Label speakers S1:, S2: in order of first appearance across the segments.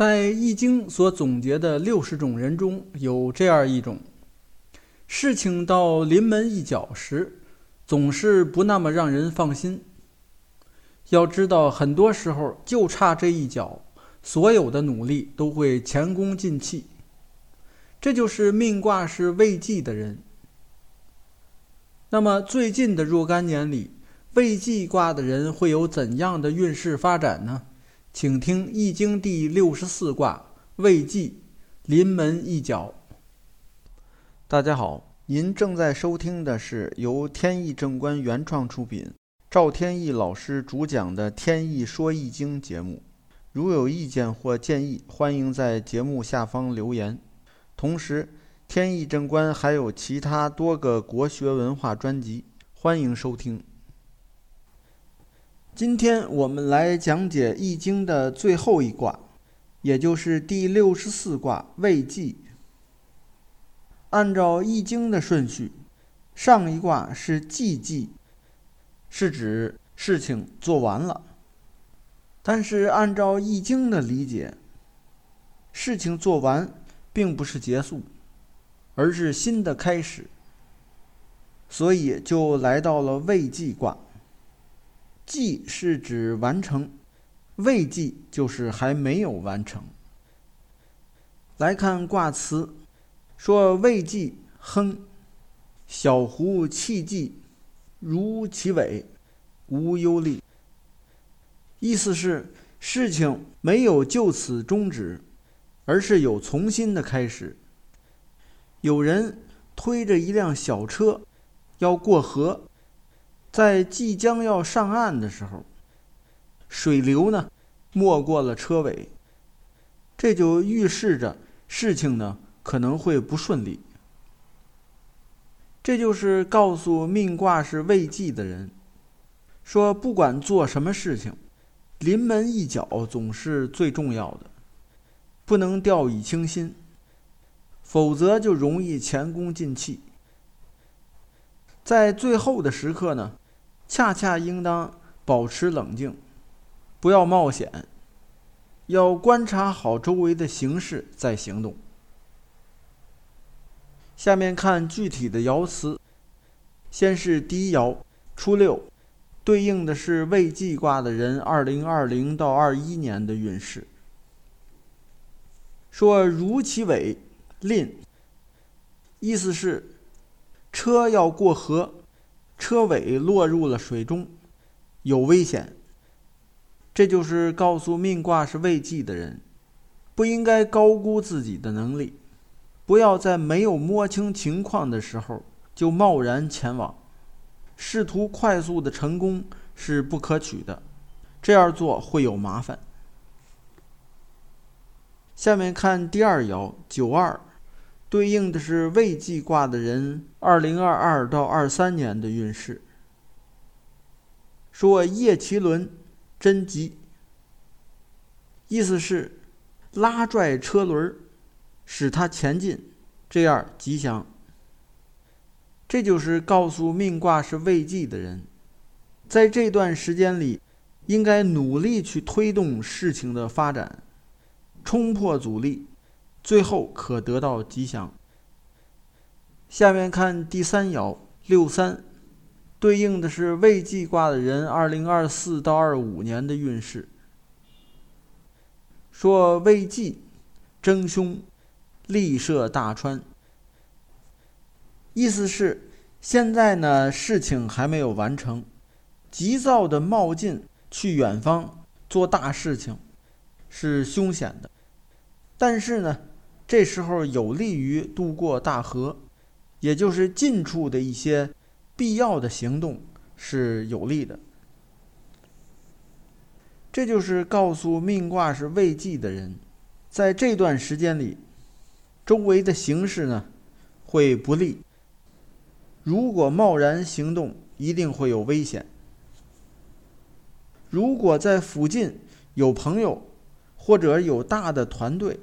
S1: 在《易经》所总结的六十种人中，有这样一种：事情到临门一脚时，总是不那么让人放心。要知道，很多时候就差这一脚，所有的努力都会前功尽弃。这就是命卦是未济的人。那么，最近的若干年里，未济卦的人会有怎样的运势发展呢？请听《易经》第六十四卦未济，临门一脚。大家好，您正在收听的是由天意正观原创出品。赵天意老师主讲的《天意说易经》节目，如有意见或建议，欢迎在节目下方留言。同时，天意正观还有其他多个国学文化专辑，欢迎收听。今天我们来讲解《易经》的最后一卦，也就是第六十四卦未济。按照《易经》的顺序，上一卦是既济。是指事情做完了，但是按照《易经》的理解，事情做完并不是结束，而是新的开始，所以就来到了未济卦。济是指完成，未济就是还没有完成。来看卦辞，说未济亨，小狐气济。如其尾，无忧虑。意思是事情没有就此终止，而是有重新的开始。有人推着一辆小车要过河，在即将要上岸的时候，水流呢没过了车尾，这就预示着事情呢可能会不顺利。这就是告诉命卦是未济的人，说不管做什么事情，临门一脚总是最重要的，不能掉以轻心，否则就容易前功尽弃。在最后的时刻呢，恰恰应当保持冷静，不要冒险，要观察好周围的形势再行动。下面看具体的爻辞，先是第一爻初六，对应的是未济卦的人二零二零到二一年的运势。说如其尾，吝，意思是车要过河，车尾落入了水中，有危险。这就是告诉命卦是未济的人，不应该高估自己的能力。不要在没有摸清情况的时候就贸然前往，试图快速的成功是不可取的，这样做会有麻烦。下面看第二爻九二，对应的是未济卦的人二零二二到二三年的运势。说叶奇轮真吉，意思是拉拽车轮。使它前进，这样吉祥。这就是告诉命卦是未济的人，在这段时间里，应该努力去推动事情的发展，冲破阻力，最后可得到吉祥。下面看第三爻六三，对应的是未济卦的人二零二四到二五年的运势。说未济，争凶。立涉大川，意思是现在呢事情还没有完成，急躁的冒进去远方做大事情是凶险的，但是呢这时候有利于渡过大河，也就是近处的一些必要的行动是有利的。这就是告诉命卦是未济的人，在这段时间里。周围的形势呢，会不利。如果贸然行动，一定会有危险。如果在附近有朋友，或者有大的团队，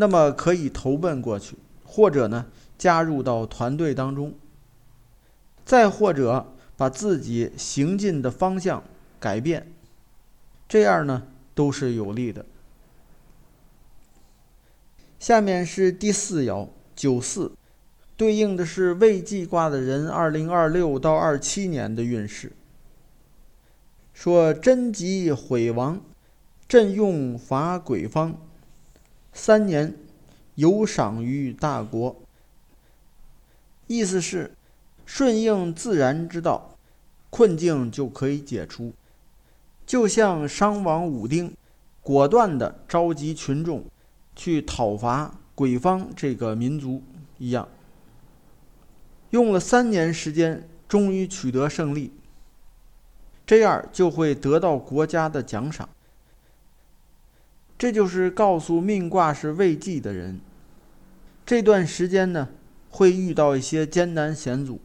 S1: 那么可以投奔过去，或者呢加入到团队当中。再或者把自己行进的方向改变，这样呢都是有利的。下面是第四爻九四，对应的是未济卦的人二零二六到二七年的运势。说贞吉毁亡，朕用伐鬼方，三年有赏于大国。意思是顺应自然之道，困境就可以解除。就像商王武丁果断地召集群众去讨伐鬼方这个民族一样，用了三年时间，终于取得胜利。这样就会得到国家的奖赏。这就是告诉命卦是未济的人，这段时间呢会遇到一些艰难险阻，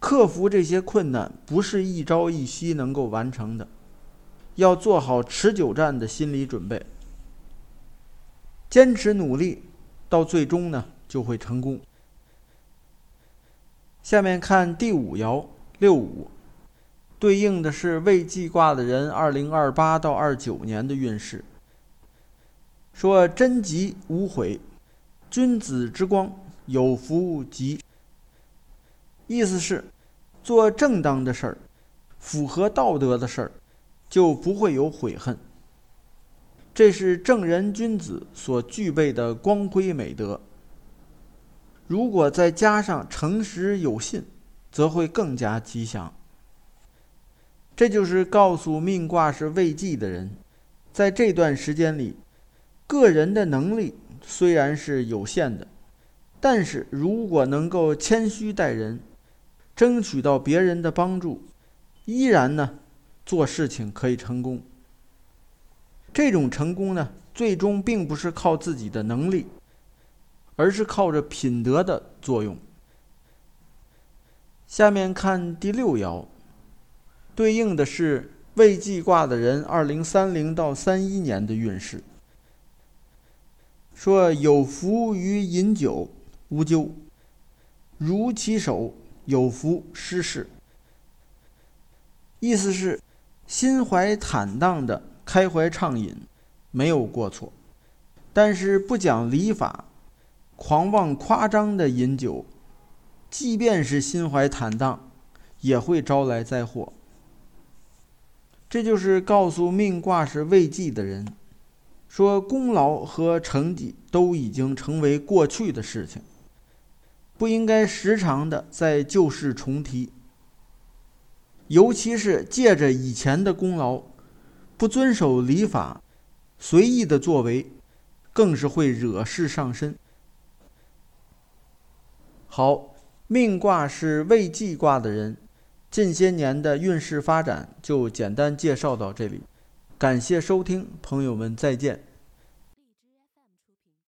S1: 克服这些困难不是一朝一夕能够完成的，要做好持久战的心理准备，坚持努力，到最终呢就会成功。下面看第五爻六五。对应的是未济卦的人，二零二八到二九年的运势。说贞吉无悔，君子之光有福吉。意思是，做正当的事儿，符合道德的事儿，就不会有悔恨。这是正人君子所具备的光辉美德。如果再加上诚实有信，则会更加吉祥。这就是告诉命卦是未济的人，在这段时间里，个人的能力虽然是有限的，但是如果能够谦虚待人，争取到别人的帮助，依然呢，做事情可以成功。这种成功呢，最终并不是靠自己的能力，而是靠着品德的作用。下面看第六爻。对应的是未济卦的人，二零三零到三一年的运势。说有福于饮酒，无咎；如其手，有福失事。意思是心怀坦荡的开怀畅饮，没有过错；但是不讲礼法、狂妄夸张的饮酒，即便是心怀坦荡，也会招来灾祸。这就是告诉命卦是未济的人，说功劳和成绩都已经成为过去的事情，不应该时常的在旧事重提。尤其是借着以前的功劳，不遵守礼法，随意的作为，更是会惹事上身。好，命卦是未济卦的人。近些年的运势发展就简单介绍到这里，感谢收听，朋友们再见。